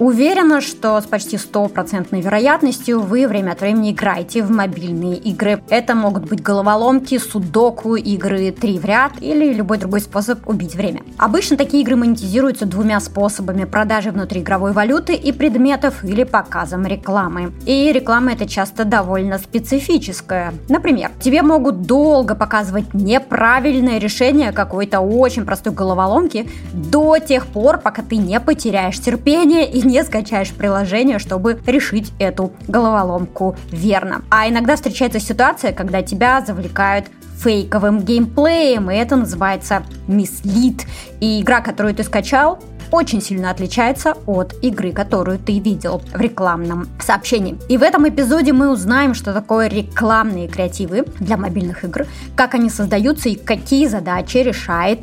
Уверена, что с почти стопроцентной вероятностью вы время от времени играете в мобильные игры. Это могут быть головоломки, судоку, игры три в ряд или любой другой способ убить время. Обычно такие игры монетизируются двумя способами – продажей внутриигровой валюты и предметов или показом рекламы. И реклама это часто довольно специфическая. Например, тебе могут долго показывать неправильное решение какой-то очень простой головоломки до тех пор, пока ты не потеряешь терпение и не скачаешь приложение, чтобы решить эту головоломку верно. А иногда встречается ситуация, когда тебя завлекают фейковым геймплеем, и это называется мислит. И игра, которую ты скачал, очень сильно отличается от игры, которую ты видел в рекламном сообщении. И в этом эпизоде мы узнаем, что такое рекламные креативы для мобильных игр, как они создаются и какие задачи решает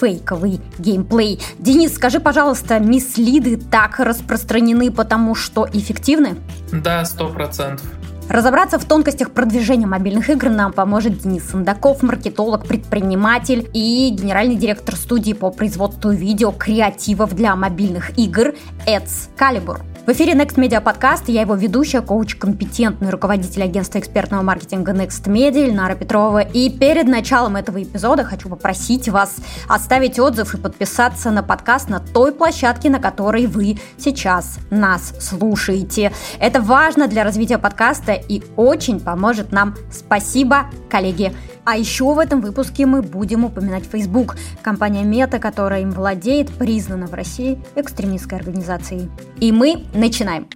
фейковый геймплей. Денис, скажи, пожалуйста, мислиды так распространены, потому что эффективны? Да, сто процентов. Разобраться в тонкостях продвижения мобильных игр нам поможет Денис Сандаков, маркетолог, предприниматель и генеральный директор студии по производству видео креативов для мобильных игр Эдс Калибур. В эфире Next Media Podcast, я его ведущая, коуч, компетентный руководитель агентства экспертного маркетинга Next Media Ильнара Петрова. И перед началом этого эпизода хочу попросить вас оставить отзыв и подписаться на подкаст на той площадке, на которой вы сейчас нас слушаете. Это важно для развития подкаста и очень поможет нам. Спасибо, коллеги. А еще в этом выпуске мы будем упоминать Facebook. Компания Мета, которая им владеет, признана в России экстремистской организацией. И мы начинаем.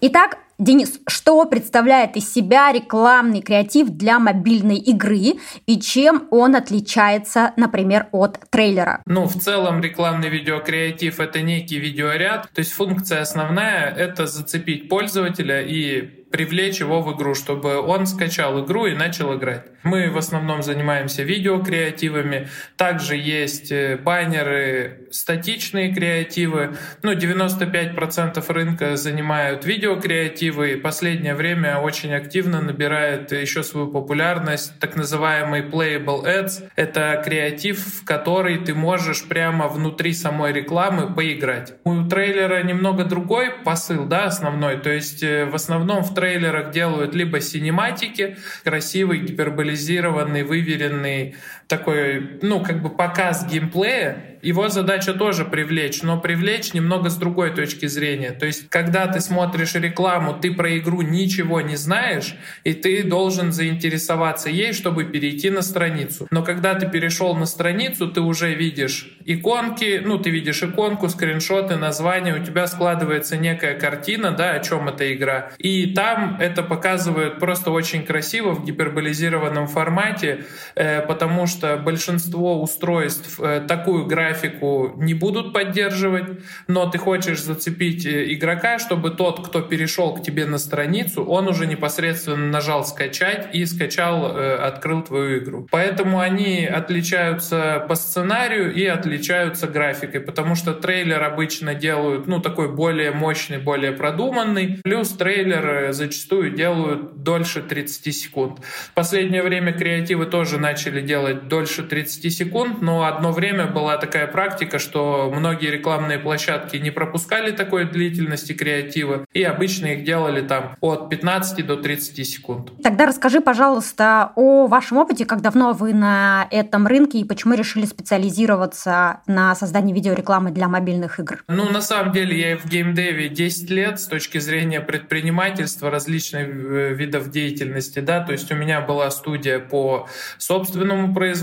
Итак, Денис, что представляет из себя рекламный креатив для мобильной игры и чем он отличается, например, от трейлера? Ну, в целом рекламный видеокреатив — это некий видеоряд, то есть функция основная — это зацепить пользователя и привлечь его в игру, чтобы он скачал игру и начал играть. Мы в основном занимаемся видеокреативами. Также есть э, баннеры, статичные креативы. Ну, 95% рынка занимают видеокреативы. И последнее время очень активно набирает еще свою популярность так называемый playable ads. Это креатив, в который ты можешь прямо внутри самой рекламы поиграть. У трейлера немного другой посыл, да, основной. То есть э, в основном в трейлерах делают либо синематики, красивый, гиперболизированный, выверенный такой, ну, как бы показ геймплея, его задача тоже привлечь, но привлечь немного с другой точки зрения. То есть, когда ты смотришь рекламу, ты про игру ничего не знаешь, и ты должен заинтересоваться ей, чтобы перейти на страницу. Но когда ты перешел на страницу, ты уже видишь иконки, ну, ты видишь иконку, скриншоты, название, у тебя складывается некая картина, да, о чем эта игра. И там это показывают просто очень красиво в гиперболизированном формате, э, потому что большинство устройств э, такую графику не будут поддерживать, но ты хочешь зацепить э, игрока, чтобы тот, кто перешел к тебе на страницу, он уже непосредственно нажал скачать и скачал, э, открыл твою игру. Поэтому они отличаются по сценарию и отличаются графикой, потому что трейлер обычно делают, ну, такой более мощный, более продуманный, плюс трейлер зачастую делают дольше 30 секунд. В последнее время креативы тоже начали делать дольше 30 секунд, но одно время была такая практика, что многие рекламные площадки не пропускали такой длительности креатива, и обычно их делали там от 15 до 30 секунд. Тогда расскажи, пожалуйста, о вашем опыте, как давно вы на этом рынке и почему решили специализироваться на создании видеорекламы для мобильных игр? Ну, на самом деле, я в геймдеве 10 лет с точки зрения предпринимательства, различных э, видов деятельности, да, то есть у меня была студия по собственному производству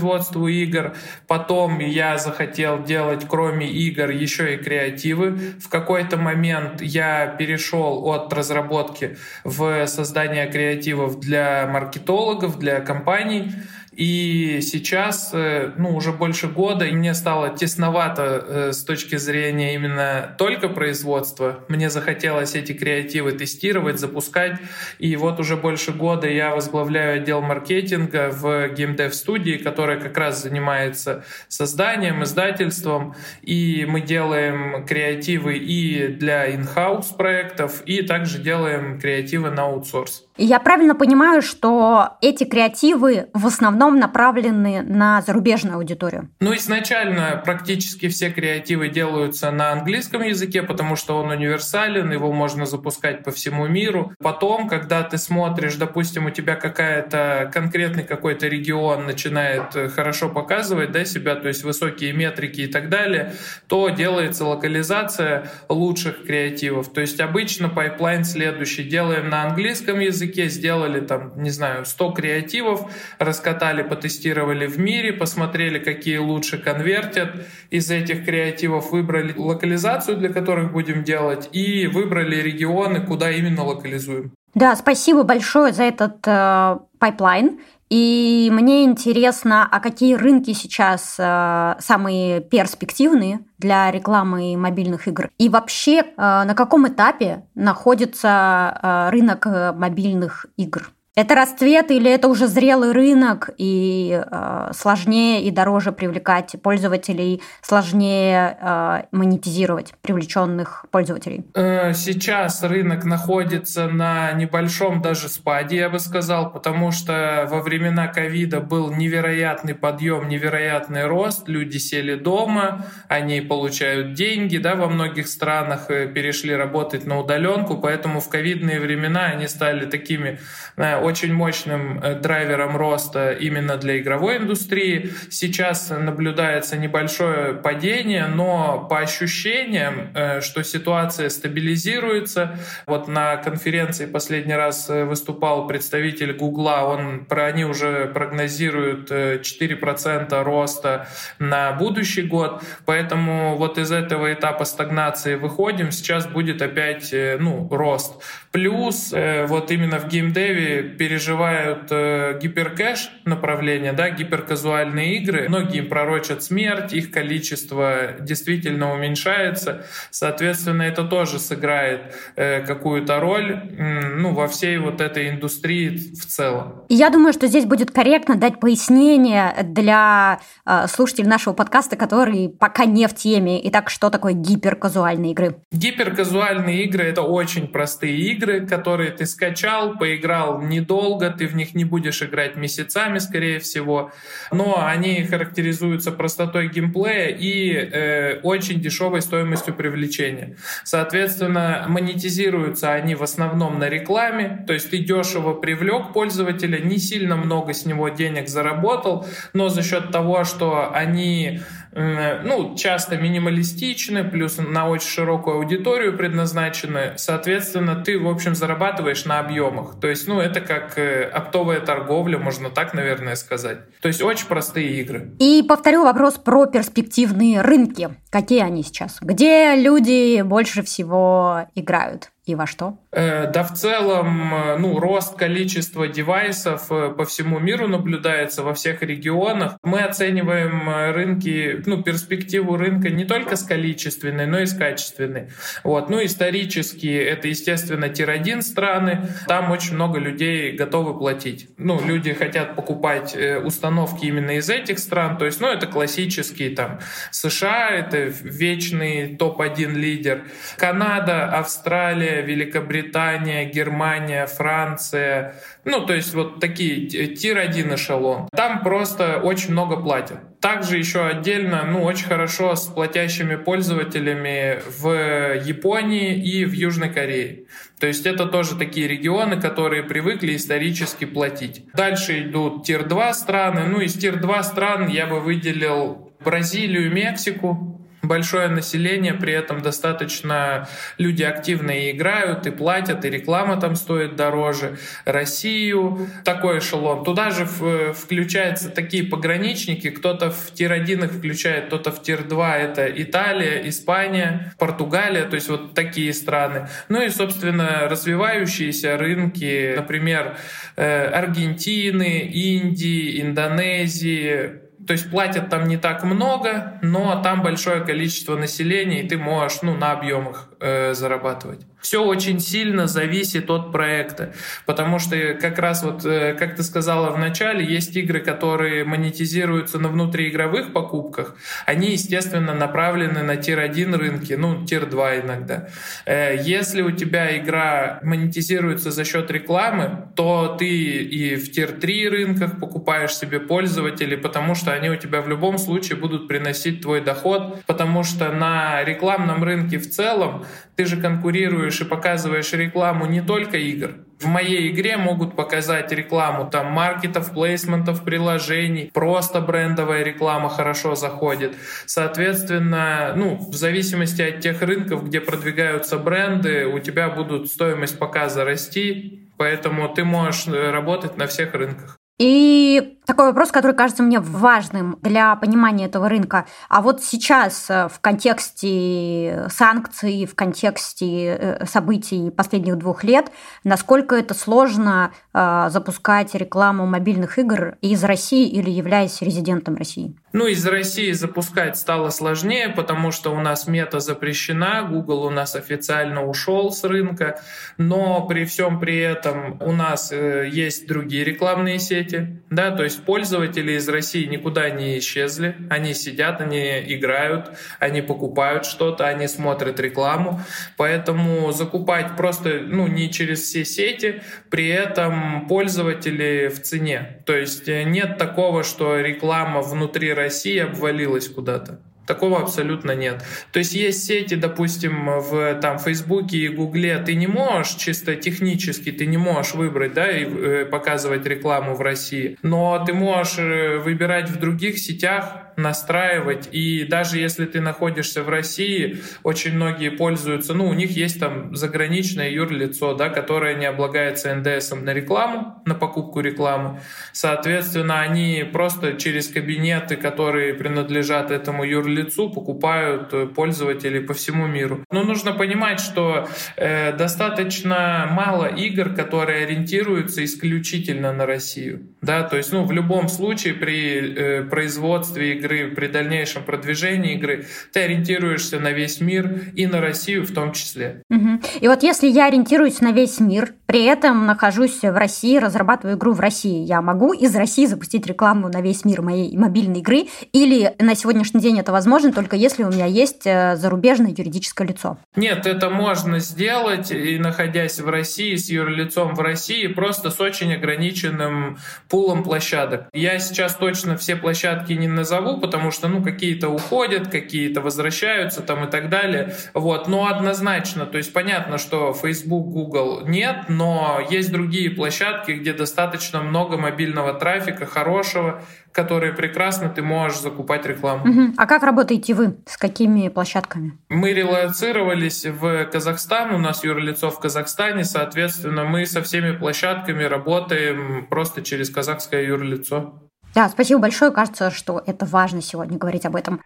игр, потом я захотел хотел делать, кроме игр, еще и креативы. В какой-то момент я перешел от разработки в создание креативов для маркетологов, для компаний. И сейчас, э, ну, уже больше года, и мне стало тесновато э, с точки зрения именно только производства. Мне захотелось эти креативы тестировать, запускать. И вот уже больше года я возглавляю отдел маркетинга в геймдев студии, которая как раз занимается созданием, издательством. И мы делаем креативы и для in-house проектов, и также делаем креативы на аутсорс. Я правильно понимаю, что эти креативы в основном основном направлены на зарубежную аудиторию? Ну, изначально практически все креативы делаются на английском языке, потому что он универсален, его можно запускать по всему миру. Потом, когда ты смотришь, допустим, у тебя какая-то конкретный какой-то регион начинает э, хорошо показывать да, себя, то есть высокие метрики и так далее, то делается локализация лучших креативов. То есть обычно пайплайн следующий. Делаем на английском языке, сделали там, не знаю, 100 креативов, раскатали, потестировали в мире, посмотрели, какие лучше конвертят. Из этих креативов выбрали локализацию, для которых будем делать, и выбрали регионы, куда именно локализуем. Да, спасибо большое за этот э, пайплайн. И мне интересно, а какие рынки сейчас э, самые перспективные для рекламы мобильных игр? И вообще, э, на каком этапе находится э, рынок э, мобильных игр? Это расцвет или это уже зрелый рынок и э, сложнее и дороже привлекать пользователей, сложнее э, монетизировать привлеченных пользователей? Э, сейчас рынок находится на небольшом даже спаде, я бы сказал, потому что во времена ковида был невероятный подъем, невероятный рост, люди сели дома, они получают деньги, да, во многих странах э, перешли работать на удаленку, поэтому в ковидные времена они стали такими э, очень мощным э, драйвером роста именно для игровой индустрии. Сейчас наблюдается небольшое падение, но по ощущениям, э, что ситуация стабилизируется. Вот на конференции последний раз э, выступал представитель Гугла, он, про они уже прогнозируют 4% роста на будущий год, поэтому вот из этого этапа стагнации выходим, сейчас будет опять ну, рост. Плюс вот именно в геймдеве переживают э, гиперкэш направление, да, гиперказуальные игры. Многие пророчат смерть, их количество действительно уменьшается. Соответственно, это тоже сыграет э, какую-то роль ну, во всей вот этой индустрии в целом. Я думаю, что здесь будет корректно дать пояснение для э, слушателей нашего подкаста, которые пока не в теме. Итак, что такое гиперказуальные игры? Гиперказуальные игры — это очень простые игры, которые ты скачал, поиграл недолго, долго, ты в них не будешь играть месяцами, скорее всего. Но они характеризуются простотой геймплея и э, очень дешевой стоимостью привлечения. Соответственно, монетизируются они в основном на рекламе, то есть ты дешево привлек пользователя, не сильно много с него денег заработал, но за счет того, что они ну, часто минималистичны, плюс на очень широкую аудиторию предназначены. Соответственно, ты, в общем, зарабатываешь на объемах. То есть, ну, это как э, оптовая торговля, можно так, наверное, сказать. То есть, очень простые игры. И повторю вопрос про перспективные рынки. Какие они сейчас? Где люди больше всего играют? И во что? Э, да, в целом, э, ну, рост количества девайсов э, по всему миру наблюдается во всех регионах. Мы оцениваем рынки, ну, перспективу рынка не только с количественной, но и с качественной. Вот. Ну, исторически это, естественно, tier-1 страны. Там очень много людей готовы платить. Ну, люди хотят покупать установки именно из этих стран. То есть, ну, это классические там США, это вечный топ-1 лидер. Канада, Австралия, Великобритания, Германия, Франция. Ну, то есть вот такие tier-1 эшелон. Там просто очень много платят. Также еще отдельно, ну, очень хорошо с платящими пользователями в Японии и в Южной Корее. То есть это тоже такие регионы, которые привыкли исторически платить. Дальше идут tier-2 страны. Ну, из tier-2 стран я бы выделил Бразилию, Мексику, большое население, при этом достаточно люди активно играют, и платят, и реклама там стоит дороже. Россию, такой эшелон. Туда же включаются такие пограничники, кто-то в tier-1 их включает, кто-то в tier-2. Это Италия, Испания, Португалия, то есть вот такие страны. Ну и, собственно, развивающиеся рынки, например, э, Аргентины, Индии, Индонезии, то есть платят там не так много, но там большое количество населения, и ты можешь ну, на объемах э, зарабатывать. Все очень сильно зависит от проекта, потому что как раз вот, э, как ты сказала в начале, есть игры, которые монетизируются на внутриигровых покупках. Они, естественно, направлены на tier-1 рынки, ну, tier-2 иногда. Э, если у тебя игра монетизируется за счет рекламы, то ты и в тир-3 рынках покупаешь себе пользователей, потому что они у тебя в любом случае будут приносить твой доход, потому что на рекламном рынке в целом ты же конкурируешь и показываешь рекламу не только игр. В моей игре могут показать рекламу там маркетов, плейсментов, приложений, просто брендовая реклама хорошо заходит. Соответственно, ну, в зависимости от тех рынков, где продвигаются бренды, у тебя будут стоимость показа расти, поэтому ты можешь э, работать на всех рынках. И такой вопрос, который кажется мне важным для понимания этого рынка. А вот сейчас э, в контексте санкций, в контексте э, событий последних двух лет, насколько это сложно э, запускать рекламу мобильных игр из России или являясь резидентом России? Ну, из России запускать стало сложнее, потому что у нас мета запрещена, Google у нас официально ушел с рынка, но при всем при этом у нас есть другие рекламные сети, сети, да, то есть пользователи из России никуда не исчезли, они сидят, они играют, они покупают что-то, они смотрят рекламу, поэтому закупать просто, ну, не через все сети, при этом пользователи в цене, то есть э, нет такого, что реклама внутри России обвалилась куда-то. Такого абсолютно нет. То есть есть сети, допустим, в там, Фейсбуке и Гугле, ты не можешь чисто технически, ты не можешь выбрать, да, и э, показывать рекламу в России, но ты можешь э, выбирать в других сетях, настраивать. И даже если ты находишься в России, очень многие пользуются, ну, у них есть там заграничное юрлицо, да, которое не облагается НДСом на рекламу, на покупку рекламы. Соответственно, они просто через кабинеты, которые принадлежат этому юрлицу, покупают э, пользователей по всему миру. Но нужно понимать, что э, достаточно мало игр, которые ориентируются исключительно на Россию. Да, то есть, ну, в любом случае при э, производстве игр игры, при дальнейшем продвижении игры, ты ориентируешься на весь мир и на Россию в том числе. Угу. И вот если я ориентируюсь на весь мир, при этом нахожусь в России, разрабатываю игру в России, я могу из России запустить рекламу на весь мир моей мобильной игры, или на сегодняшний день это возможно только если у меня есть э, зарубежное юридическое лицо? Нет, это можно сделать и находясь в России, с юрлицом в России, просто с очень ограниченным пулом площадок. Я сейчас точно все площадки не назову, потому что, ну, какие-то уходят, какие-то возвращаются там и так далее. Вот, но однозначно, то есть понятно, что Facebook, Google нет, но есть другие площадки, где достаточно много мобильного трафика хорошего, которые прекрасно ты можешь закупать рекламу. Угу. А как работаете вы? С какими площадками? Мы релацировались в Казахстан, у нас юрлицо в Казахстане, соответственно, мы со всеми площадками работаем просто через казахское юрлицо. Да, спасибо большое. Кажется, что это важно сегодня говорить об этом.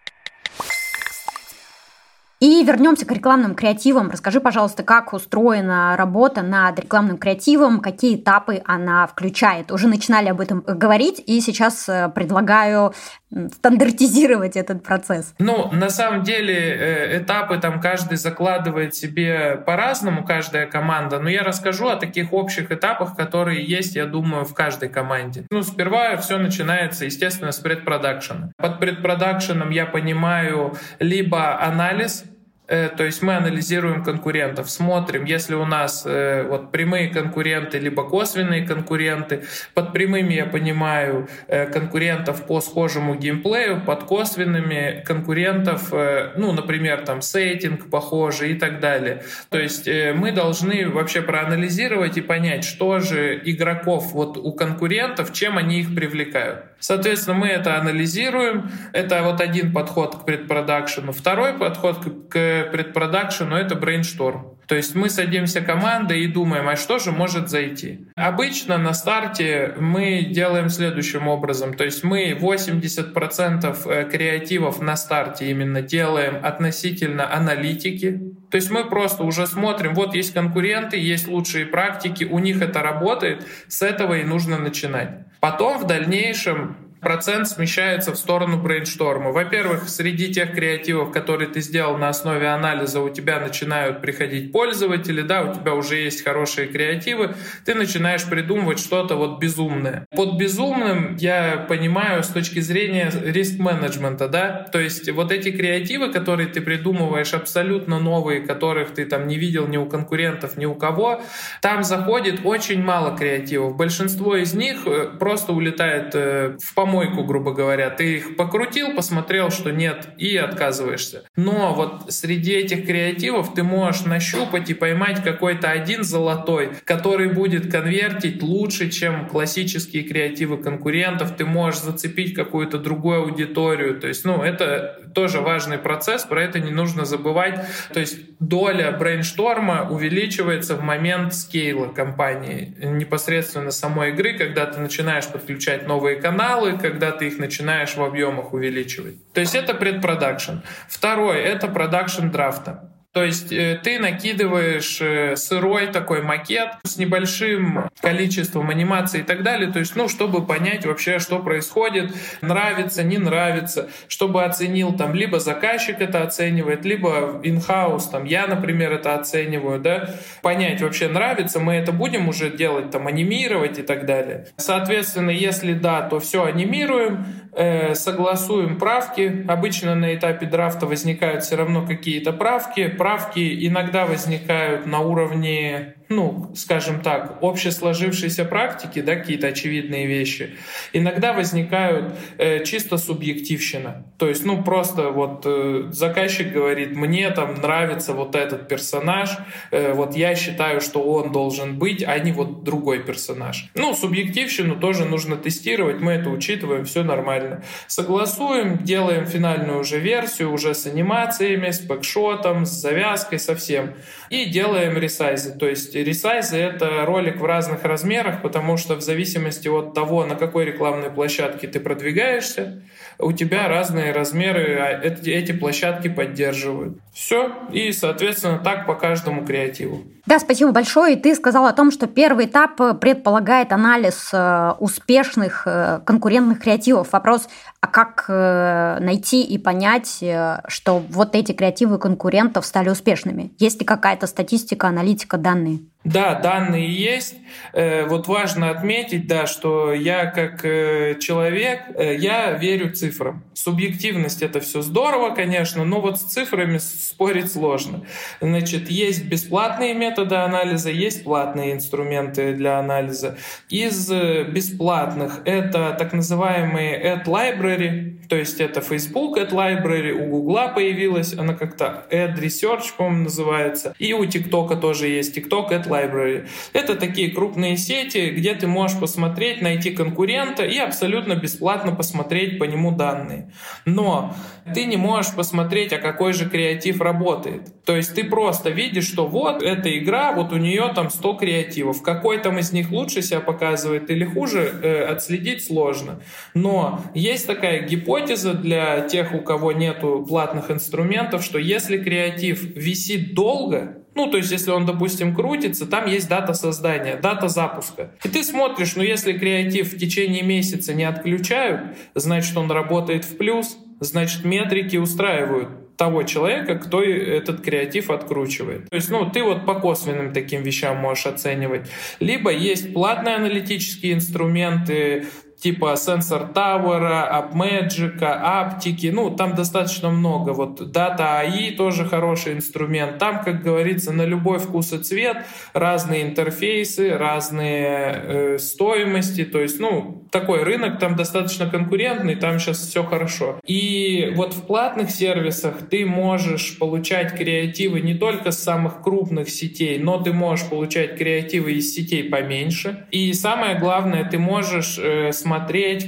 И вернемся к рекламным креативам. Расскажи, пожалуйста, как устроена работа над рекламным креативом, какие этапы она включает. Уже начинали об этом говорить, и сейчас э, предлагаю стандартизировать этот процесс. Ну, на самом деле, э, этапы там каждый закладывает себе по-разному, каждая команда, но я расскажу о таких общих этапах, которые есть, я думаю, в каждой команде. Ну, сперва все начинается, естественно, с предпродакшена. Под предпродакшеном я понимаю либо анализ, то есть мы анализируем конкурентов, смотрим, если у нас э, вот прямые конкуренты либо косвенные конкуренты. Под прямыми я понимаю э, конкурентов по схожему геймплею, под косвенными конкурентов, ну, например, там сеттинг похожий и так далее. То есть мы должны вообще проанализировать и понять, что же игроков вот у конкурентов, чем они их привлекают. Соответственно, мы это анализируем. Это вот один подход к предпродакшену. Второй подход к предпродакшену — это брейншторм. То есть мы садимся командой и думаем, а что же может зайти? Обычно на старте мы делаем следующим образом. То есть мы 80% э, креативов на старте именно делаем относительно аналитики. То есть мы просто уже смотрим, вот есть конкуренты, есть лучшие практики, у них это работает, с этого и нужно начинать. Потом в дальнейшем процент смещается в сторону брейншторма. Во-первых, среди тех креативов, которые ты сделал на основе анализа, у тебя начинают приходить пользователи, да, у тебя уже есть хорошие креативы, ты начинаешь придумывать что-то вот безумное. Под безумным я понимаю с точки зрения риск-менеджмента, да, то есть вот эти креативы, которые ты придумываешь, абсолютно новые, которых ты там не видел ни у конкурентов, ни у кого, там заходит очень мало креативов. Большинство из них э, просто улетает э, в помойку, грубо говоря. Ты их покрутил, посмотрел, что нет, и отказываешься. Но вот среди этих креативов ты можешь нащупать и поймать какой-то один золотой, который будет конвертить лучше, чем классические креативы конкурентов. Ты можешь зацепить какую-то другую аудиторию. То есть, ну, это тоже важный процесс, про это не нужно забывать. То есть доля брейншторма увеличивается в момент скейла компании, непосредственно самой игры, когда ты начинаешь подключать новые каналы, когда ты их начинаешь в объемах увеличивать. То есть это предпродакшн. Второй — это продакшн драфта. То есть э, ты накидываешь э, сырой такой макет с небольшим количеством анимации и так далее, то есть, ну, чтобы понять вообще, что происходит, нравится, не нравится, чтобы оценил там, либо заказчик это оценивает, либо in-house, там, я, например, это оцениваю, да, понять вообще нравится, мы это будем уже делать, там, анимировать и так далее. Соответственно, если да, то все анимируем, э, согласуем правки, обычно на этапе драфта возникают все равно какие-то правки, правки иногда возникают на уровне ну, скажем так, общесложившейся практики, да, какие-то очевидные вещи, иногда возникают э, чисто субъективщина. То есть, ну, просто вот э, заказчик говорит, мне там нравится вот этот персонаж, э, вот я считаю, что он должен быть, а не вот другой персонаж. Ну, субъективщину тоже нужно тестировать, мы это учитываем, все нормально. Согласуем, делаем финальную уже версию, уже с анимациями, с бэкшотом, с завязкой, со всем. И делаем ресайзы, то есть ресайзы — это ролик в разных размерах, потому что в зависимости от того, на какой рекламной площадке ты продвигаешься, у тебя разные размеры а эти, площадки поддерживают. Все, и, соответственно, так по каждому креативу. Да, спасибо большое. И ты сказал о том, что первый этап предполагает анализ э, успешных э, конкурентных креативов. Вопрос, а как э, найти и понять, что вот эти креативы конкурентов стали успешными? Есть ли какая-то статистика, аналитика, данные? Да, данные есть. Э, вот важно отметить, да, что я как э, человек, э, я верю цифрам. Субъективность это все здорово, конечно, но вот с цифрами спорить сложно. Значит, есть бесплатные методы анализа, есть платные инструменты для анализа. Из бесплатных это так называемые Ad Library, то есть это Facebook Ad Library, у Google появилась, она как-то Ad Research, по-моему, называется, и у TikTok тоже есть TikTok Ad Library. Это такие крупные сети, где ты можешь посмотреть, найти конкурента и абсолютно бесплатно посмотреть по нему данные. Но ты не можешь посмотреть, а какой же креатив работает. То есть ты просто видишь, что вот эта игра, вот у нее там 100 креативов. Какой там из них лучше себя показывает или хуже, э, отследить сложно. Но есть такая гипотеза для тех, у кого нету платных инструментов, что если креатив висит долго, ну, то есть, если он, допустим, крутится, там есть дата создания, дата запуска. И ты смотришь, ну, если креатив в течение месяца не отключают, значит, он работает в плюс, значит, метрики устраивают того человека, кто этот креатив откручивает. То есть, ну, ты вот по косвенным таким вещам можешь оценивать. Либо есть платные аналитические инструменты, типа Sensor Tower, AppMagic, Аптики, ну, там достаточно много. Вот Data AI тоже хороший инструмент. Там, как говорится, на любой вкус и цвет разные интерфейсы, разные э, стоимости. То есть, ну, такой рынок там достаточно конкурентный, там сейчас все хорошо. И вот в платных сервисах ты можешь получать креативы не только с самых крупных сетей, но ты можешь получать креативы из сетей поменьше. И самое главное, ты можешь э, смотреть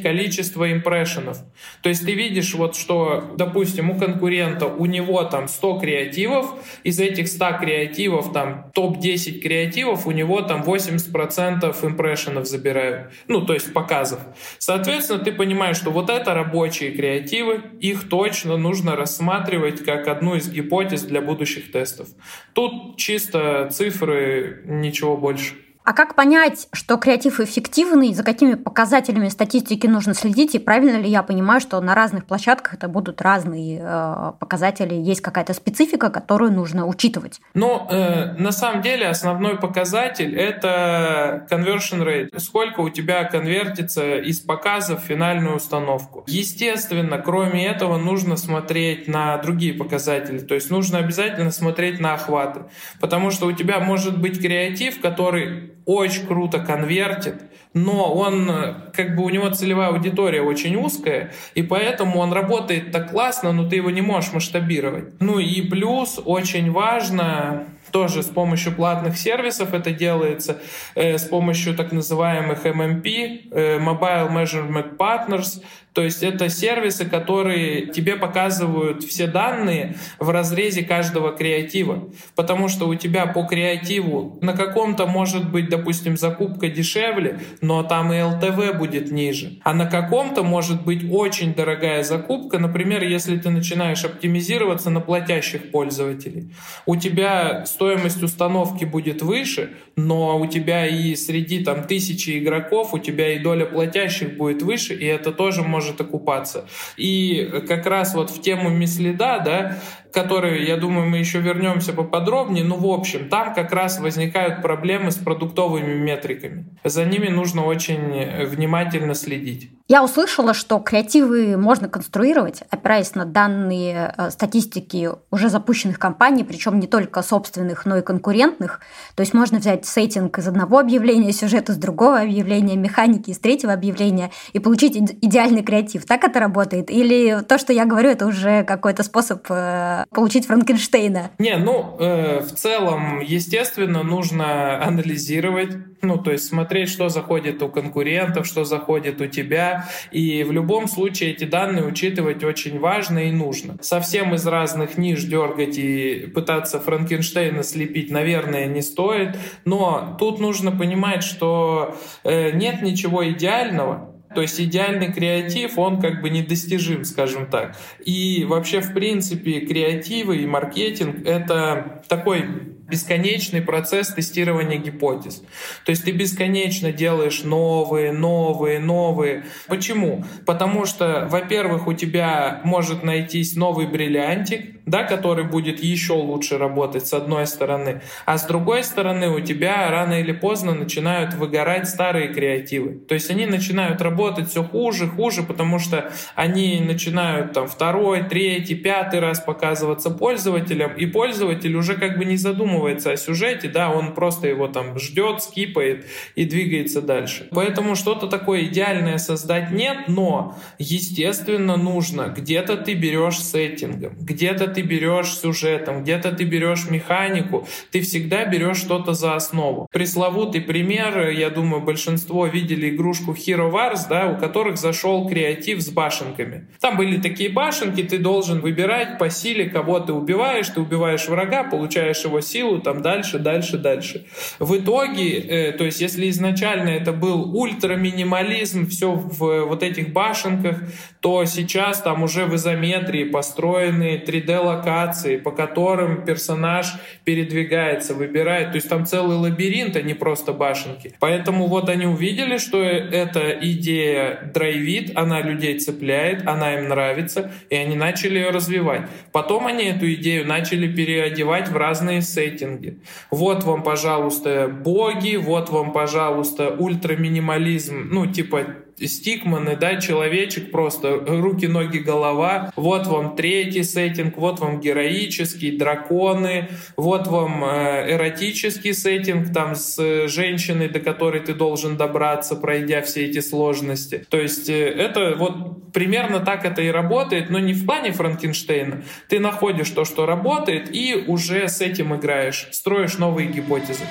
количество импрессионов. То есть ты видишь вот что, допустим, у конкурента у него там 100 креативов, из этих 100 креативов там топ-10 креативов у него там 80% импрессионов забирают. Ну, то есть показов. Соответственно, ты понимаешь, что вот это рабочие креативы, их точно нужно рассматривать как одну из гипотез для будущих тестов. Тут чисто цифры, ничего больше. А как понять, что креатив эффективный, за какими показателями статистики нужно следить, и правильно ли я понимаю, что на разных площадках это будут разные э, показатели, есть какая-то специфика, которую нужно учитывать? Ну, э, на самом деле основной показатель — это conversion rate. Сколько у тебя конвертится из показов в финальную установку. Естественно, кроме этого нужно смотреть на другие показатели. То есть нужно обязательно смотреть на охваты. Потому что у тебя может быть креатив, который очень круто конвертит, но он, как бы у него целевая аудитория очень узкая, и поэтому он работает так классно, но ты его не можешь масштабировать. Ну и плюс очень важно тоже с помощью платных сервисов это делается, э, с помощью так называемых MMP, э, Mobile Measurement Partners, то есть это сервисы, которые тебе показывают все данные в разрезе каждого креатива. Потому что у тебя по креативу на каком-то может быть, допустим, закупка дешевле, но там и ЛТВ будет ниже. А на каком-то может быть очень дорогая закупка, например, если ты начинаешь оптимизироваться на платящих пользователей. У тебя стоимость установки будет выше, но у тебя и среди там тысячи игроков, у тебя и доля платящих будет выше, и это тоже может может окупаться. И как раз вот в тему мислида, да, которые, я думаю, мы еще вернемся поподробнее. Ну, в общем, там как раз возникают проблемы с продуктовыми метриками. За ними нужно очень внимательно следить. Я услышала, что креативы можно конструировать, опираясь на данные э, статистики уже запущенных компаний, причем не только собственных, но и конкурентных. То есть можно взять сеттинг из одного объявления, сюжет из другого объявления, механики из третьего объявления и получить идеальный креатив. Так это работает? Или то, что я говорю, это уже какой-то способ э, получить Франкенштейна? Не, ну, э, в целом, естественно, нужно анализировать, ну, то есть смотреть, что заходит у конкурентов, что заходит у тебя, и в любом случае эти данные учитывать очень важно и нужно. Совсем из разных ниш дергать и пытаться Франкенштейна слепить, наверное, не стоит, но тут нужно понимать, что э, нет ничего идеального, то есть идеальный креатив, он как бы недостижим, скажем так. И вообще, в принципе, креативы и маркетинг — это такой бесконечный процесс тестирования гипотез. То есть ты бесконечно делаешь новые, новые, новые. Почему? Потому что, во-первых, у тебя может найтись новый бриллиантик, да, который будет еще лучше работать с одной стороны, а с другой стороны у тебя рано или поздно начинают выгорать старые креативы. То есть они начинают работать все хуже, хуже, потому что они начинают там второй, третий, пятый раз показываться пользователям, и пользователь уже как бы не задумывается задумывается о сюжете, да, он просто его там ждет, скипает и двигается дальше. Поэтому что-то такое идеальное создать нет, но, естественно, нужно. Где-то ты берешь сеттингом, где-то ты берешь сюжетом, где-то ты берешь механику, ты всегда берешь что-то за основу. Пресловутый пример, я думаю, большинство видели игрушку Hero Wars, да, у которых зашел креатив с башенками. Там были такие башенки, ты должен выбирать по силе, кого ты убиваешь, ты убиваешь врага, получаешь его силу, силу, там дальше, дальше, дальше. В итоге, э, то есть если изначально это был ультраминимализм, все в вот этих башенках, то сейчас там уже в изометрии построены 3D-локации, по которым персонаж передвигается, выбирает. То есть там целый лабиринт, а не просто башенки. Поэтому вот они увидели, что эта идея драйвит, она людей цепляет, она им нравится, и они начали ее развивать. Потом они эту идею начали переодевать в разные сеттинги рейтинге. Вот вам, пожалуйста, боги, вот вам, пожалуйста, ультраминимализм, ну, типа стикманы, да, человечек просто, руки, ноги, голова. Вот вам третий сеттинг, вот вам героический, драконы, вот вам э, эротический сеттинг, там с женщиной, до которой ты должен добраться, пройдя все эти сложности. То есть э, это вот примерно так это и работает, но не в плане Франкенштейна. Ты находишь то, что работает, и уже с этим играешь, строишь новые гипотезы.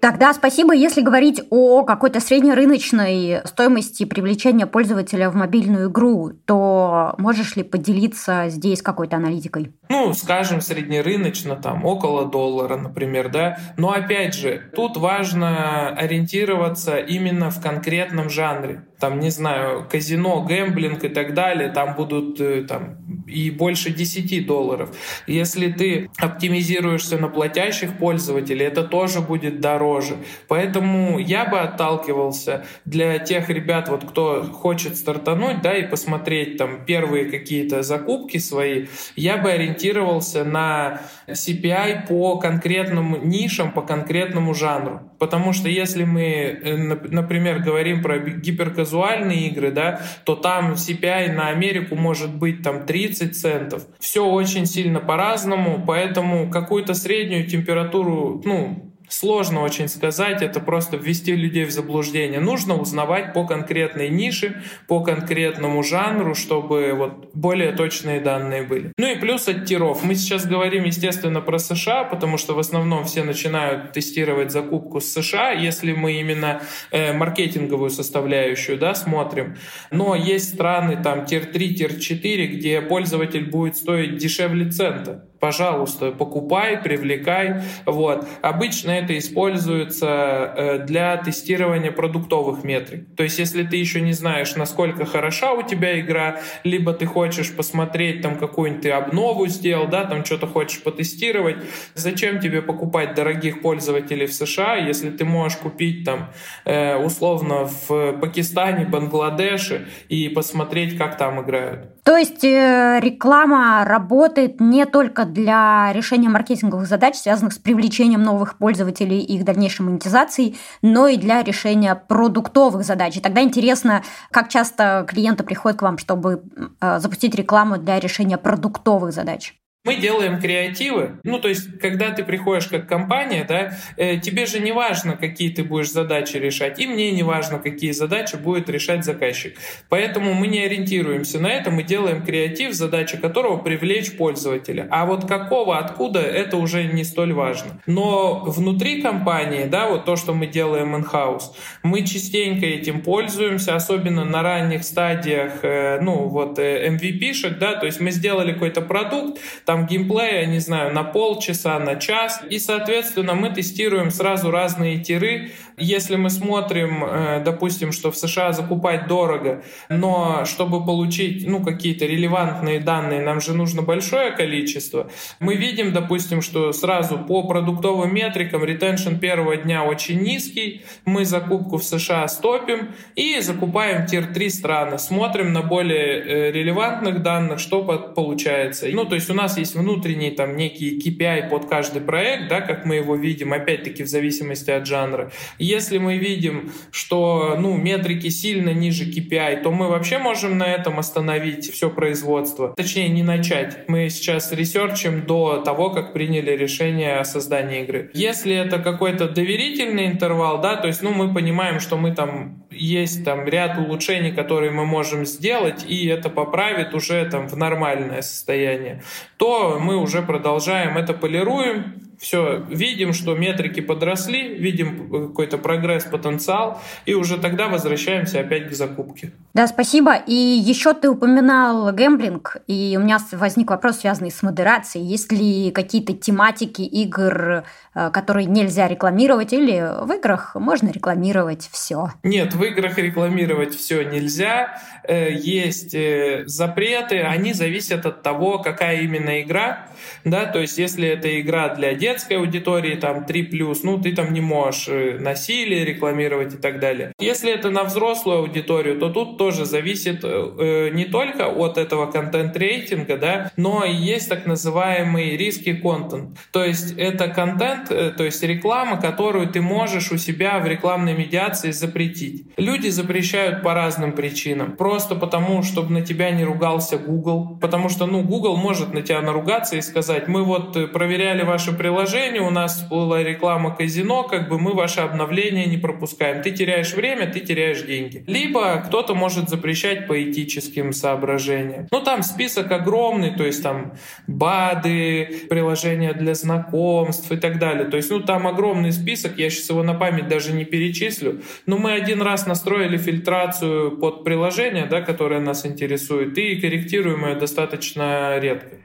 Тогда спасибо. Если говорить о какой-то среднерыночной стоимости привлечения пользователя в мобильную игру, то можешь ли поделиться здесь какой-то аналитикой? Ну, скажем, среднерыночно, там, около доллара, например, да. Но опять же, тут важно ориентироваться именно в конкретном жанре. Там, не знаю, казино, гэмблинг и так далее, там будут э, там, и больше 10 долларов. Если ты оптимизируешься на платящих пользователей, это тоже будет дороже. Поэтому я бы отталкивался для тех ребят, вот кто хочет стартануть, да, и посмотреть там первые какие-то закупки свои, я бы ориентировался на CPI по конкретным нишам, по конкретному жанру. Потому что если мы, э, например, говорим про гиперказуальные игры, да, то там CPI на Америку может быть там 30 центов. Все очень сильно по-разному, поэтому какую-то среднюю температуру, ну, Сложно очень сказать, это просто ввести людей в заблуждение. Нужно узнавать по конкретной нише, по конкретному жанру, чтобы вот более точные данные были. Ну и плюс от тиров. Мы сейчас говорим, естественно, про США, потому что в основном все начинают тестировать закупку с США, если мы именно э, маркетинговую составляющую да, смотрим. Но есть страны, там, тир-3, тир-4, где пользователь будет стоить дешевле цента пожалуйста, покупай, привлекай. Вот. Обычно это используется э, для тестирования продуктовых метрик. То есть, если ты еще не знаешь, насколько хороша у тебя игра, либо ты хочешь посмотреть, там, какую-нибудь ты обнову сделал, да, там, что-то хочешь потестировать, зачем тебе покупать дорогих пользователей в США, если ты можешь купить, там, э, условно, в Пакистане, Бангладеше и посмотреть, как там играют. То есть э, реклама работает не только для решения маркетинговых задач, связанных с привлечением новых пользователей и их дальнейшей монетизацией, но и для решения продуктовых задач. И тогда интересно, как часто клиенты приходят к вам, чтобы э, запустить рекламу для решения продуктовых задач. Мы делаем креативы. Ну, то есть, когда ты приходишь как компания, да, э, тебе же не важно, какие ты будешь задачи решать, и мне не важно, какие задачи будет решать заказчик. Поэтому мы не ориентируемся на это, мы делаем креатив, задача которого привлечь пользователя. А вот какого, откуда, это уже не столь важно. Но внутри компании, да, вот то, что мы делаем in-house, мы частенько этим пользуемся, особенно на ранних стадиях, э, ну, вот э, MVP-шек, да, то есть мы сделали какой-то продукт, там геймплея, не знаю, на полчаса, на час. И, соответственно, мы тестируем сразу разные тиры. Если мы смотрим, э, допустим, что в США закупать дорого, но чтобы получить ну, какие-то релевантные данные, нам же нужно большое количество, мы видим, допустим, что сразу по продуктовым метрикам ретеншн первого дня очень низкий, мы закупку в США стопим и закупаем тир-3 страны, смотрим на более э, релевантных данных, что получается. Ну, то есть у нас есть внутренний там некий KPI под каждый проект, да, как мы его видим, опять-таки в зависимости от жанра. Если мы видим, что ну, метрики сильно ниже KPI, то мы вообще можем на этом остановить все производство. Точнее, не начать. Мы сейчас ресерчим до того, как приняли решение о создании игры. Если это какой-то доверительный интервал, да, то есть ну, мы понимаем, что мы там есть там ряд улучшений, которые мы можем сделать, и это поправит уже там в нормальное состояние, то мы уже продолжаем это полируем, все, видим, что метрики подросли, видим какой-то прогресс, потенциал, и уже тогда возвращаемся опять к закупке. Да, спасибо. И еще ты упоминал гэмблинг, и у меня возник вопрос, связанный с модерацией. Есть ли какие-то тематики игр, э, которые нельзя рекламировать, или в играх можно рекламировать все? Нет, в играх рекламировать все нельзя. Э, есть э, запреты, они зависят от того, какая именно игра. Да, то есть, если это игра для детской аудитории, там 3+, ну, ты там не можешь насилие рекламировать и так далее. Если это на взрослую аудиторию, то тут тоже зависит э, не только от этого контент-рейтинга, да, но и есть так называемый риски контент. То есть это контент, э, то есть реклама, которую ты можешь у себя в рекламной медиации запретить. Люди запрещают по разным причинам. Просто потому, чтобы на тебя не ругался Google. Потому что, ну, Google может на тебя наругаться и сказать, мы вот э, проверяли ваше приложение, у нас была реклама казино, как бы мы ваше обновление не пропускаем. Ты теряешь время, ты теряешь деньги. Либо кто-то может запрещать по этическим соображениям. Ну, там список огромный, то есть там БАДы, приложения для знакомств и так далее. То есть, ну, там огромный список, я сейчас его на память даже не перечислю. Но мы один раз настроили фильтрацию под приложение, да, которое нас интересует, и корректируем ее достаточно редко.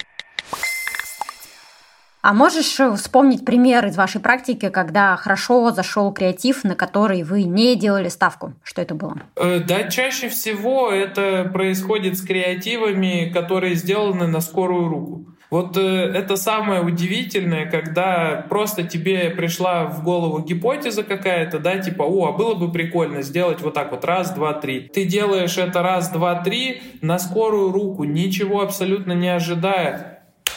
А можешь вспомнить пример из вашей практики, когда хорошо зашел креатив, на который вы не делали ставку? Что это было? Э, да, чаще всего это происходит с креативами, которые сделаны на скорую руку. Вот э, это самое удивительное, когда просто тебе пришла в голову гипотеза какая-то, да, типа, о, а было бы прикольно сделать вот так вот, раз, два, три. Ты делаешь это раз, два, три на скорую руку, ничего абсолютно не ожидая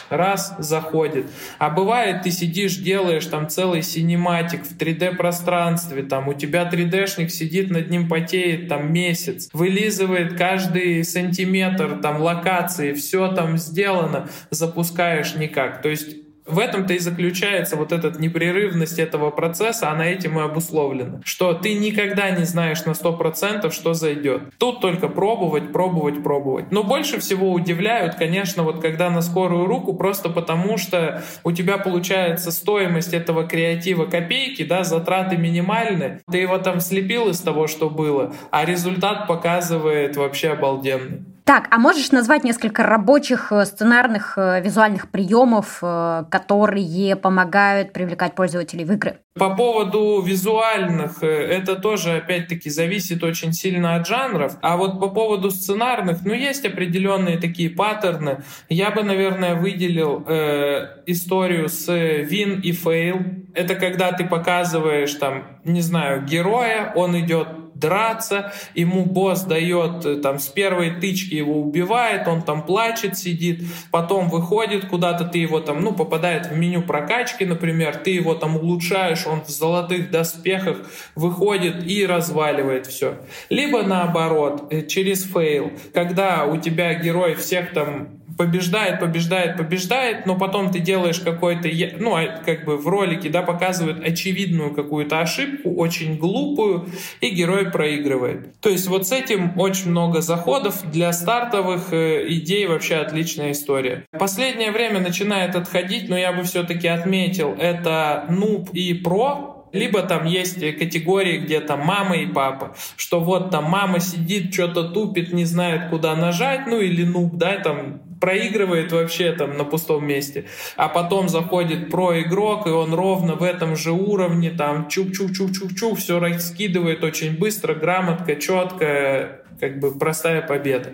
раз заходит. А бывает, ты сидишь, делаешь там целый синематик в 3D-пространстве, там у тебя 3D-шник сидит над ним потеет там месяц, вылизывает каждый сантиметр там локации, все там сделано, запускаешь никак. То есть в этом-то и заключается вот эта непрерывность этого процесса, она этим и обусловлена. Что ты никогда не знаешь на 100%, что зайдет. Тут только пробовать, пробовать, пробовать. Но больше всего удивляют, конечно, вот когда на скорую руку, просто потому что у тебя получается стоимость этого креатива копейки, да, затраты минимальны. Ты его там слепил из того, что было, а результат показывает вообще обалденный. Так, а можешь назвать несколько рабочих э, сценарных э, визуальных приемов, э, которые помогают привлекать пользователей в игры? По поводу визуальных, это тоже, опять-таки, зависит очень сильно от жанров. А вот по поводу сценарных, ну, есть определенные такие паттерны. Я бы, наверное, выделил э, историю с win и fail. Это когда ты показываешь, там, не знаю, героя, он идет драться, ему босс дает э, там с первой тычки его убивает, он там плачет, сидит, потом выходит куда-то, ты его там, ну, попадает в меню прокачки, например, ты его там улучшаешь, он в золотых доспехах выходит и разваливает все. Либо наоборот, э, через фейл, когда у тебя герой всех там побеждает, побеждает, побеждает, но потом ты делаешь какой-то, ну, а, как бы в ролике, да, показывают очевидную какую-то ошибку, очень глупую, и герой проигрывает. То есть вот с этим очень много заходов. Для стартовых э, идей вообще отличная история. Последнее время начинает отходить, но я бы все-таки отметил, это нуб и про, либо там есть категории, где там мама и папа, что вот там мама сидит, что-то тупит, не знает, куда нажать, ну или нуб, да, там проигрывает вообще там на пустом месте, а потом заходит про игрок, и он ровно в этом же уровне, там чук-чук-чук-чук-чук, все скидывает очень быстро, грамотно, четко, как бы простая победа.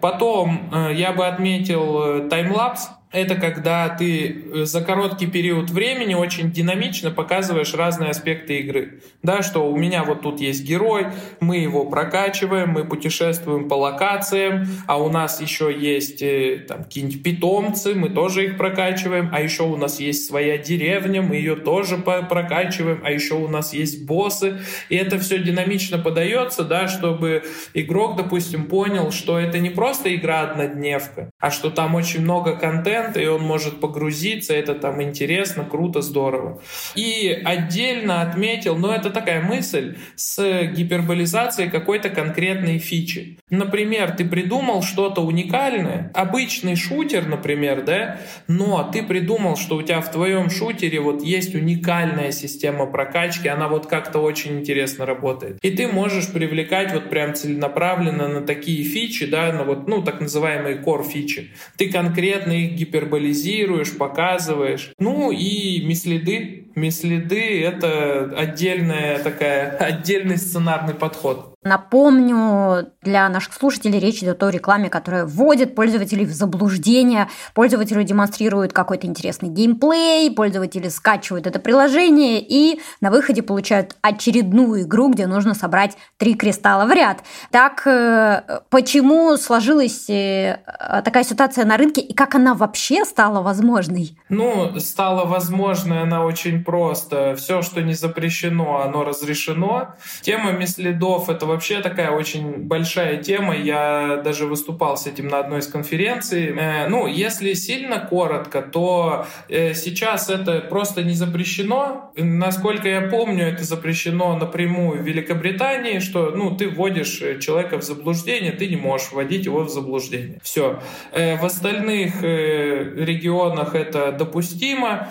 Потом э, я бы отметил э, таймлапс, это когда ты э, за короткий период времени очень динамично показываешь разные аспекты игры. Да, что у меня вот тут есть герой, мы его прокачиваем, мы путешествуем по локациям, а у нас еще есть э, там какие-нибудь питомцы, мы тоже их прокачиваем, а еще у нас есть своя деревня, мы ее тоже прокачиваем, а еще у нас есть боссы. И это все динамично подается, да, чтобы игрок, допустим, понял, что это не просто игра однодневка, а что там очень много контента, контент, и он может погрузиться, это там интересно, круто, здорово. И отдельно отметил, но это такая мысль, с гиперболизацией какой-то конкретной фичи. Например, ты придумал что-то уникальное, обычный шутер, например, да, но ты придумал, что у тебя в твоем шутере вот есть уникальная система прокачки, она вот как-то очень интересно работает. И ты можешь привлекать вот прям целенаправленно на такие фичи, да, на вот, ну, так называемые core фичи. Ты конкретно их гиперболизируешь, показываешь. Ну и мислиды. Мислиды — это отдельная такая, отдельный сценарный подход. Напомню, для наших слушателей речь идет о рекламе, которая вводит пользователей в заблуждение. Пользователю демонстрируют какой-то интересный геймплей, пользователи скачивают это приложение и на выходе получают очередную игру, где нужно собрать три кристалла в ряд. Так, э, почему сложилась э, такая ситуация на рынке и как она вообще стала возможной? Ну, стала возможной она очень просто. Все, что не запрещено, оно разрешено. Тема следов — это вообще такая очень большая тема. Я даже выступал с этим на одной из конференций. Э, ну, если сильно коротко, то э, сейчас это просто не запрещено. Насколько я помню, это запрещено напрямую в Великобритании, что ну, ты вводишь человека в заблуждение, ты не можешь вводить его в заблуждение. Все. Э, в остальных регионах это допустимо.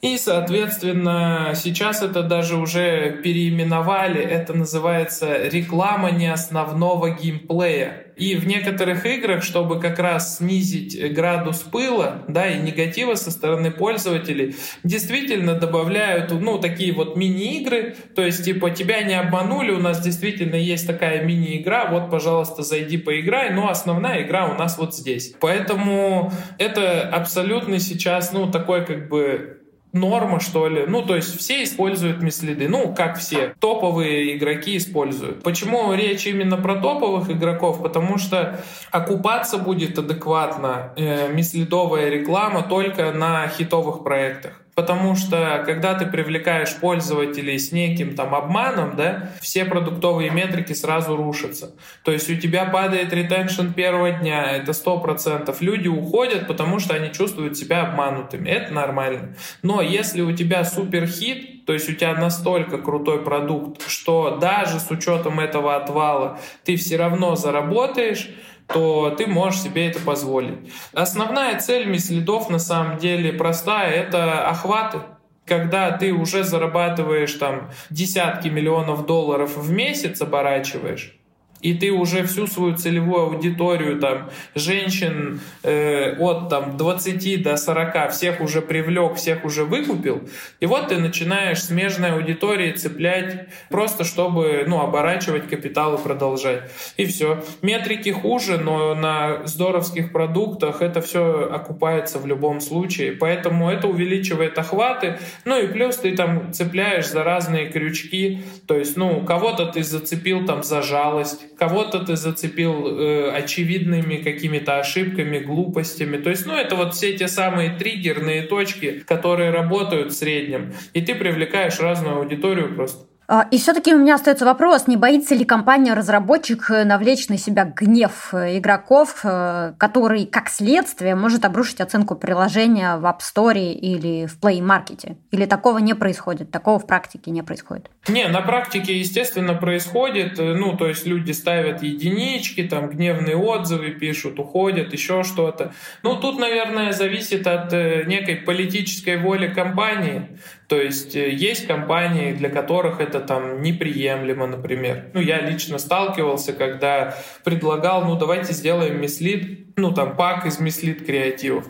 И, соответственно, сейчас это даже уже переименовали. Это называется реклама не основного геймплея. И в некоторых играх, чтобы как раз снизить градус пыла, да, и негатива со стороны пользователей, действительно добавляют, ну, такие вот мини-игры, то есть, типа, тебя не обманули, у нас действительно есть такая мини-игра, вот, пожалуйста, зайди поиграй, но основная игра у нас вот здесь. Поэтому это абсолютно сейчас, ну, такой как бы норма, что ли. Ну, то есть все используют мислиды. Ну, как все. Топовые игроки используют. Почему речь именно про топовых игроков? Потому что окупаться будет адекватно э, мислидовая реклама только на хитовых проектах. Потому что когда ты привлекаешь пользователей с неким там обманом, да, все продуктовые метрики сразу рушатся. То есть у тебя падает ретеншн первого дня, это сто процентов. Люди уходят, потому что они чувствуют себя обманутыми. Это нормально. Но если у тебя супер хит, то есть у тебя настолько крутой продукт, что даже с учетом этого отвала ты все равно заработаешь, то ты можешь себе это позволить. Основная цель мислидов на самом деле простая — это охваты когда ты уже зарабатываешь там десятки миллионов долларов в месяц, оборачиваешь, и ты уже всю свою целевую аудиторию, там, женщин э, от там, 20 до 40, всех уже привлек, всех уже выкупил, и вот ты начинаешь смежной аудитории цеплять просто, чтобы, ну, оборачивать капитал и продолжать. И все. Метрики хуже, но на здоровских продуктах это все окупается в любом случае, поэтому это увеличивает охваты, ну и плюс ты там цепляешь за разные крючки, то есть, ну, кого-то ты зацепил там за жалость, кого-то ты зацепил э, очевидными какими-то ошибками, глупостями. То есть, ну, это вот все те самые триггерные точки, которые работают в среднем. И ты привлекаешь разную аудиторию просто. А, и все-таки у меня остается вопрос, не боится ли компания-разработчик э, навлечь на себя гнев э, игроков, э, который, как следствие, может обрушить оценку приложения в App Store или в Play Market? Или такого не происходит, такого в практике не происходит? Не, на практике, естественно, происходит. Ну, то есть люди ставят единички, там гневные отзывы пишут, уходят, еще что-то. Ну, тут, наверное, зависит от некой политической воли компании. То есть э, есть компании, для которых это там неприемлемо, например. Ну, я лично сталкивался, когда предлагал, ну, давайте сделаем мислит, ну, там, пак из мислит креативов.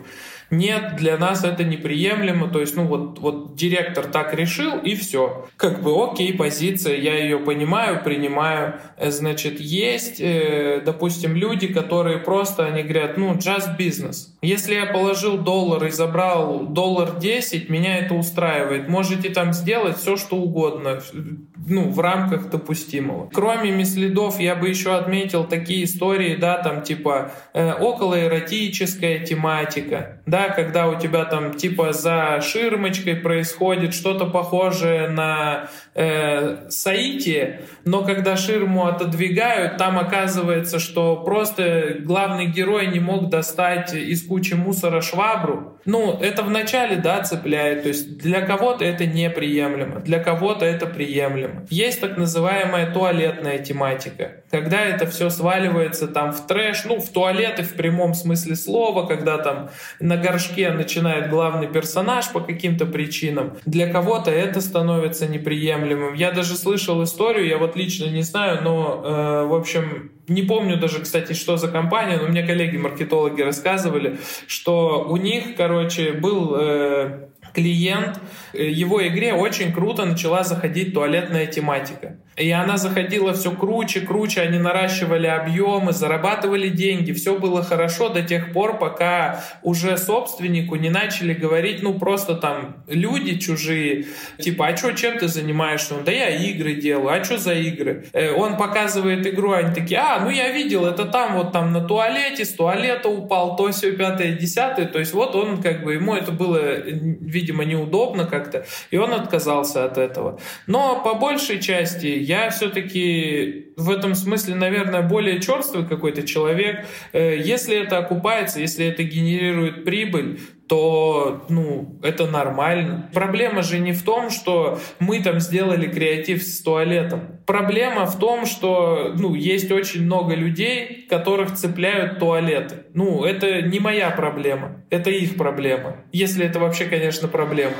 Нет, для нас это неприемлемо, то есть, ну вот, вот директор так решил, и все. Как бы окей, позиция, я ее понимаю, принимаю. Э, значит, есть, э, допустим, люди, которые просто, они говорят, ну, just business. Если я положил доллар и забрал доллар 10, меня это устраивает. Можете там сделать все, что угодно, ну, в рамках допустимого. Кроме мислидов, я бы еще отметил такие истории, да, там типа э, околоэротическая тематика, да, когда у тебя там типа за ширмочкой происходит что-то похожее на э, Саити, но когда ширму отодвигают, там оказывается, что просто главный герой не мог достать из кучи мусора швабру. Ну, это вначале, да, цепляет, то есть для кого-то это неприемлемо, для кого-то это приемлемо. Есть так называемая туалетная тематика, когда это все сваливается там в трэш, ну, в туалеты в прямом смысле слова, когда там на горшке начинает главный персонаж по каким-то причинам. Для кого-то это становится неприемлемым. Я даже слышал историю, я вот лично не знаю, но, э, в общем, не помню даже, кстати, что за компания, но мне коллеги-маркетологи рассказывали, что у них, короче, был э, клиент, э, его игре очень круто начала заходить туалетная тематика. И она заходила все круче, круче, они наращивали объемы, зарабатывали деньги, все было хорошо до тех пор, пока уже собственнику не начали говорить, ну просто там люди чужие, типа, а что, чем ты занимаешься? Он, да я игры делаю, а что за игры? Э, он показывает игру, они такие, а, ну я видел, это там вот там на туалете, с туалета упал, то все пятое, десятое, то есть вот он как бы, ему это было, видимо, неудобно как-то, и он отказался от этого. Но по большей части я все-таки в этом смысле, наверное, более черствый какой-то человек. Э, если это окупается, если это генерирует прибыль, то ну, это нормально. Проблема же не в том, что мы там сделали креатив с туалетом. Проблема в том, что ну, есть очень много людей, которых цепляют туалеты. Ну, это не моя проблема, это их проблема. Если это вообще, конечно, проблема.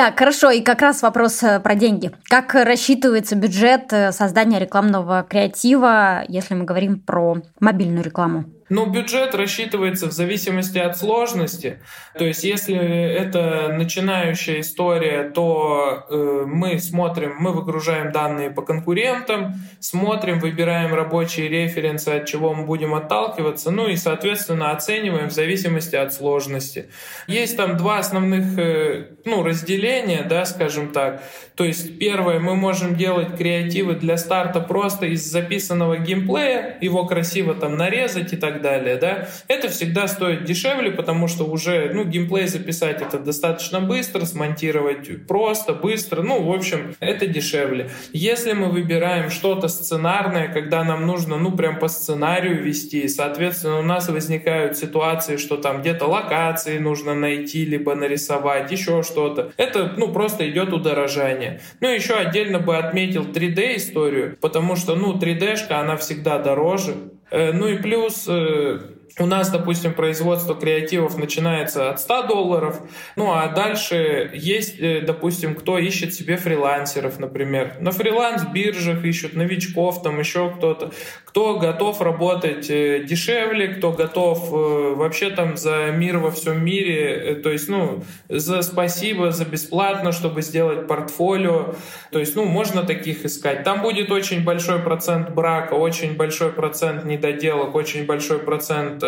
Так, хорошо, и как раз вопрос э, про деньги. Как рассчитывается бюджет э, создания рекламного креатива, если мы говорим про мобильную рекламу? Ну, бюджет рассчитывается в зависимости от сложности. То есть, если это начинающая история, то э, мы смотрим, мы выгружаем данные по конкурентам, смотрим, выбираем рабочие референсы, от чего мы будем отталкиваться, ну и, соответственно, оцениваем в зависимости от сложности. Есть там два основных э, ну, разделения, да, скажем так. То есть, первое, мы можем делать креативы для старта просто из записанного геймплея, его красиво там нарезать и так далее, да, это всегда стоит дешевле, потому что уже, ну, геймплей записать это достаточно быстро, смонтировать просто, быстро, ну, в общем, это дешевле. Если мы выбираем что-то сценарное, когда нам нужно, ну, прям по сценарию вести, соответственно, у нас возникают ситуации, что там где-то локации нужно найти, либо нарисовать, еще что-то. Это, ну, просто идет удорожание. Ну, еще отдельно бы отметил 3D историю, потому что, ну, 3D-шка, она всегда дороже, ну и плюс э, у нас, допустим, производство креативов начинается от 100 долларов, ну а дальше есть, э, допустим, кто ищет себе фрилансеров, например. На фриланс-биржах ищут новичков, там еще кто-то. Кто готов работать э, дешевле, кто готов э, вообще там за мир во всем мире, то есть, ну, за спасибо, за бесплатно, чтобы сделать портфолио. То есть, ну, можно таких искать. Там будет очень большой процент брака, очень большой процент недоделок, очень большой процент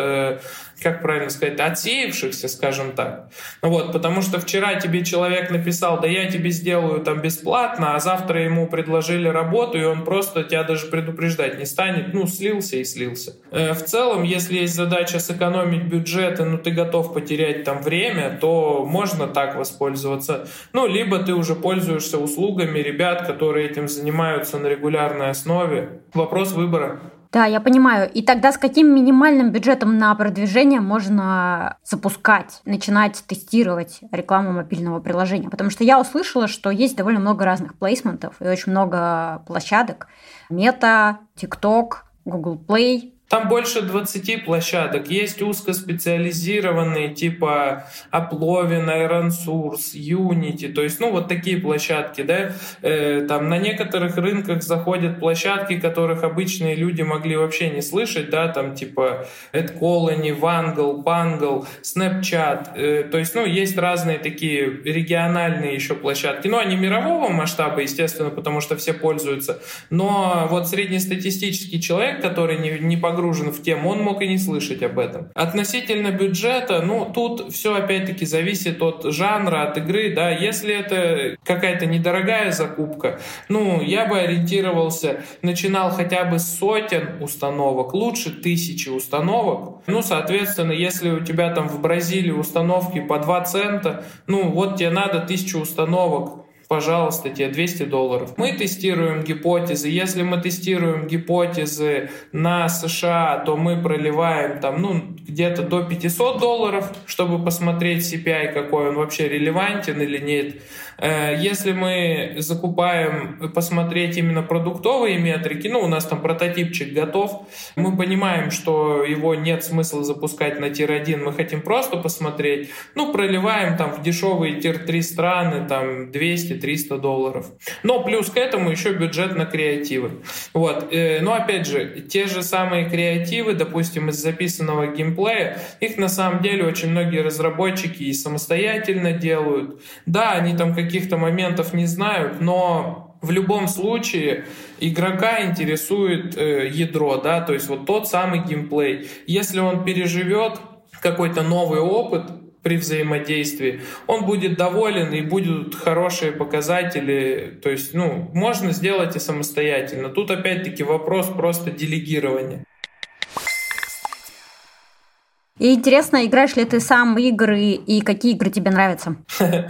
как правильно сказать, отсеявшихся, скажем так. Ну вот, потому что вчера тебе человек написал, да я тебе сделаю там бесплатно, а завтра ему предложили работу, и он просто тебя даже предупреждать не станет, ну, слился и слился. Э, в целом, если есть задача сэкономить бюджет, и ну, ты готов потерять там время, то можно так воспользоваться. Ну, либо ты уже пользуешься услугами ребят, которые этим занимаются на регулярной основе. Вопрос выбора. Да, я понимаю. И тогда с каким минимальным бюджетом на продвижение можно запускать, начинать тестировать рекламу мобильного приложения? Потому что я услышала, что есть довольно много разных плейсментов и очень много площадок. Мета, TikTok, Google Play, там больше 20 площадок. Есть узкоспециализированные типа Uplovin, Source, Unity. То есть, ну, вот такие площадки, да. Э, там на некоторых рынках заходят площадки, которых обычные люди могли вообще не слышать, да, там типа AdColony, Wangle, Pangle, Snapchat. Э, то есть, ну, есть разные такие региональные еще площадки. Ну, они мирового масштаба, естественно, потому что все пользуются. Но вот среднестатистический человек, который не, не погружен погружен в тему, он мог и не слышать об этом. Относительно бюджета, ну, тут все опять-таки зависит от жанра, от игры, да, если это какая-то недорогая закупка, ну, я бы ориентировался, начинал хотя бы с сотен установок, лучше тысячи установок, ну, соответственно, если у тебя там в Бразилии установки по 2 цента, ну, вот тебе надо тысячу установок, пожалуйста, тебе 200 долларов. Мы тестируем гипотезы. Если мы тестируем гипотезы на США, то мы проливаем там, ну, где-то до 500 долларов, чтобы посмотреть CPI, какой он вообще релевантен или нет. Э, если мы закупаем, посмотреть именно продуктовые метрики, ну, у нас там прототипчик готов, мы понимаем, что его нет смысла запускать на тир-1, мы хотим просто посмотреть, ну, проливаем там в дешевые тир-3 страны, там 200-300 долларов. Но плюс к этому еще бюджет на креативы. Вот. Э, но опять же, те же самые креативы, допустим, из записанного геймплея, их на самом деле очень многие разработчики и самостоятельно делают. Да, они там каких-то моментов не знают, но в любом случае игрока интересует э, ядро, да, то есть вот тот самый геймплей. Если он переживет какой-то новый опыт при взаимодействии, он будет доволен и будут хорошие показатели. То есть, ну, можно сделать и самостоятельно. Тут опять-таки вопрос просто делегирования. И интересно, играешь ли ты сам игры и какие игры тебе нравятся?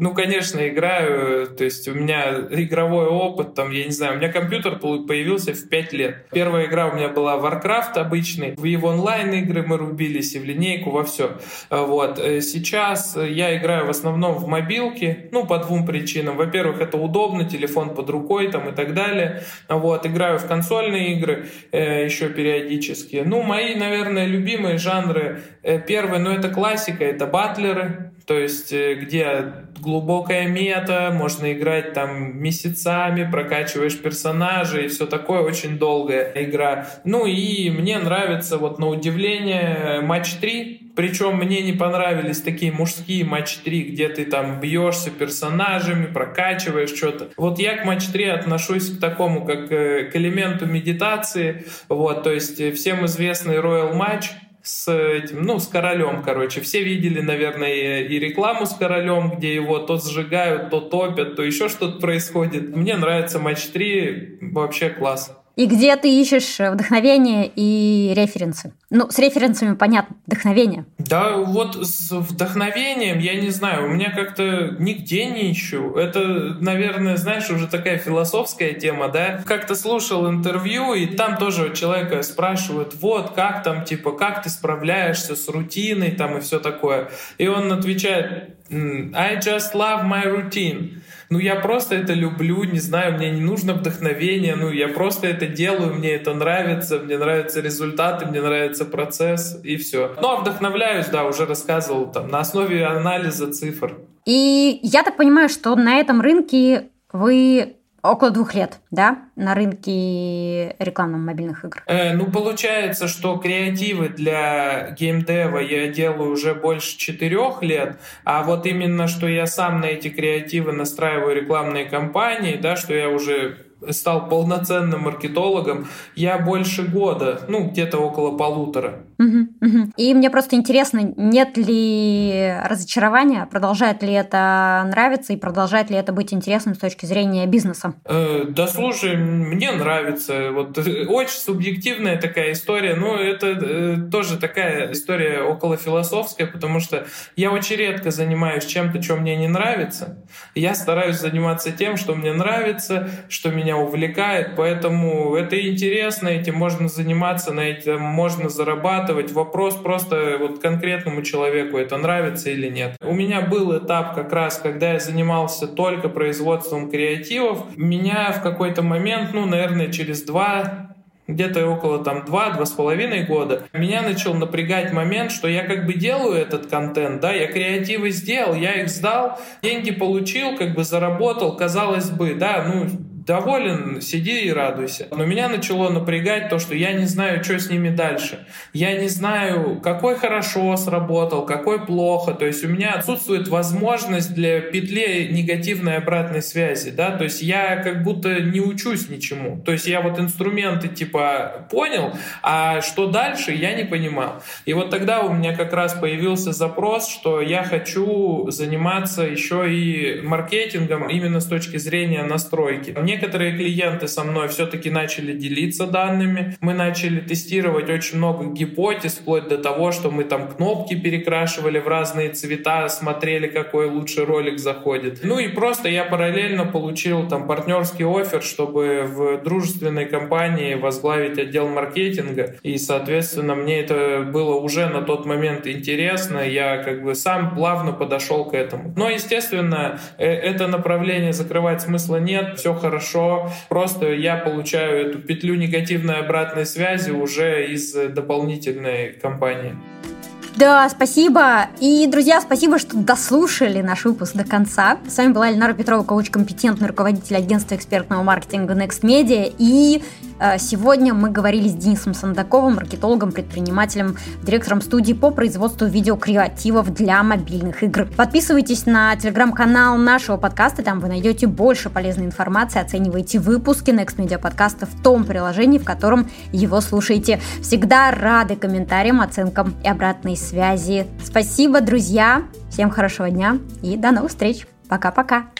Ну, конечно, играю. То есть у меня игровой опыт, там, я не знаю, у меня компьютер появился в 5 лет. Первая игра у меня была Warcraft обычный. В его онлайн-игры мы рубились и в линейку, во все. Вот. Э, сейчас я играю в основном в мобилке, ну, по двум причинам. Во-первых, это удобно, телефон под рукой там и так далее. Вот. Играю в консольные игры э, еще периодически. Ну, мои, наверное, любимые жанры Э, первый, ну это классика, это батлеры, то есть э, где глубокая мета, можно играть там месяцами, прокачиваешь персонажей и все такое, очень долгая игра. Ну и мне нравится вот на удивление матч 3, причем мне не понравились такие мужские матч 3, где ты там бьешься персонажами, прокачиваешь что-то. Вот я к матч 3 отношусь к такому, как э, к элементу медитации. Вот, то есть э, всем известный Royal Match, с этим, ну, с королем, короче. Все видели, наверное, и рекламу с королем, где его то сжигают, то топят, то еще что-то происходит. Мне нравится матч 3, вообще класс. И где ты ищешь вдохновение и референсы? Ну, с референсами понятно, вдохновение. Да, вот с вдохновением, я не знаю, у меня как-то нигде не ищу. Это, наверное, знаешь, уже такая философская тема, да? Как-то слушал интервью, и там тоже человека спрашивают, вот, как там, типа, как ты справляешься с рутиной там и все такое. И он отвечает, I just love my routine ну я просто это люблю, не знаю, мне не нужно вдохновение, ну я просто это делаю, мне это нравится, мне нравятся результаты, мне нравится процесс и все. Ну а вдохновляюсь, да, уже рассказывал там на основе анализа цифр. И я так понимаю, что на этом рынке вы около двух лет, да, на рынке рекламных мобильных игр? Э, ну, получается, что креативы для геймдева я делаю уже больше четырех лет, а вот именно, что я сам на эти креативы настраиваю рекламные кампании, да, что я уже стал полноценным маркетологом, я больше года, ну, где-то около полутора. И мне просто интересно, нет ли разочарования, продолжает ли это нравиться и продолжает ли это быть интересным с точки зрения бизнеса? Э, да слушай, мне нравится. Вот э, очень субъективная такая история, но это э, тоже такая история около философская, потому что я очень редко занимаюсь чем-то, что мне не нравится. Я стараюсь заниматься тем, что мне нравится, что меня увлекает, поэтому это интересно, этим можно заниматься, на этом можно зарабатывать зарабатывать. Вопрос просто вот конкретному человеку, это нравится или нет. У меня был этап как раз, когда я занимался только производством креативов. Меня в какой-то момент, ну, наверное, через два где-то около там два-два с половиной года, меня начал напрягать момент, что я как бы делаю этот контент, да, я креативы сделал, я их сдал, деньги получил, как бы заработал, казалось бы, да, ну, доволен, сиди и радуйся. Но меня начало напрягать то, что я не знаю, что с ними дальше. Я не знаю, какой хорошо сработал, какой плохо. То есть у меня отсутствует возможность для петли негативной обратной связи. Да? То есть я как будто не учусь ничему. То есть я вот инструменты типа понял, а что дальше, я не понимал. И вот тогда у меня как раз появился запрос, что я хочу заниматься еще и маркетингом именно с точки зрения настройки. Мне Некоторые клиенты со мной все-таки начали делиться данными. Мы начали тестировать очень много гипотез, вплоть до того, что мы там кнопки перекрашивали в разные цвета, смотрели, какой лучше ролик заходит. Ну и просто я параллельно получил там партнерский офер, чтобы в дружественной компании возглавить отдел маркетинга. И, соответственно, мне это было уже на тот момент интересно. Я как бы сам плавно подошел к этому. Но, естественно, э, это направление закрывать смысла нет. Все хорошо хорошо. Просто я получаю эту петлю негативной обратной связи уже из дополнительной компании. Да, спасибо. И, друзья, спасибо, что дослушали наш выпуск до конца. С вами была Эльнара Петрова, коуч, компетентный руководитель агентства экспертного маркетинга Next Media. И э, сегодня мы говорили с Денисом Сандаковым, маркетологом, предпринимателем, директором студии по производству видеокреативов для мобильных игр. Подписывайтесь на телеграм-канал нашего подкаста, там вы найдете больше полезной информации, оценивайте выпуски Next Media подкаста в том приложении, в котором его слушаете. Всегда рады комментариям, оценкам и обратной связи. Спасибо, друзья. Всем хорошего дня и до новых встреч. Пока-пока.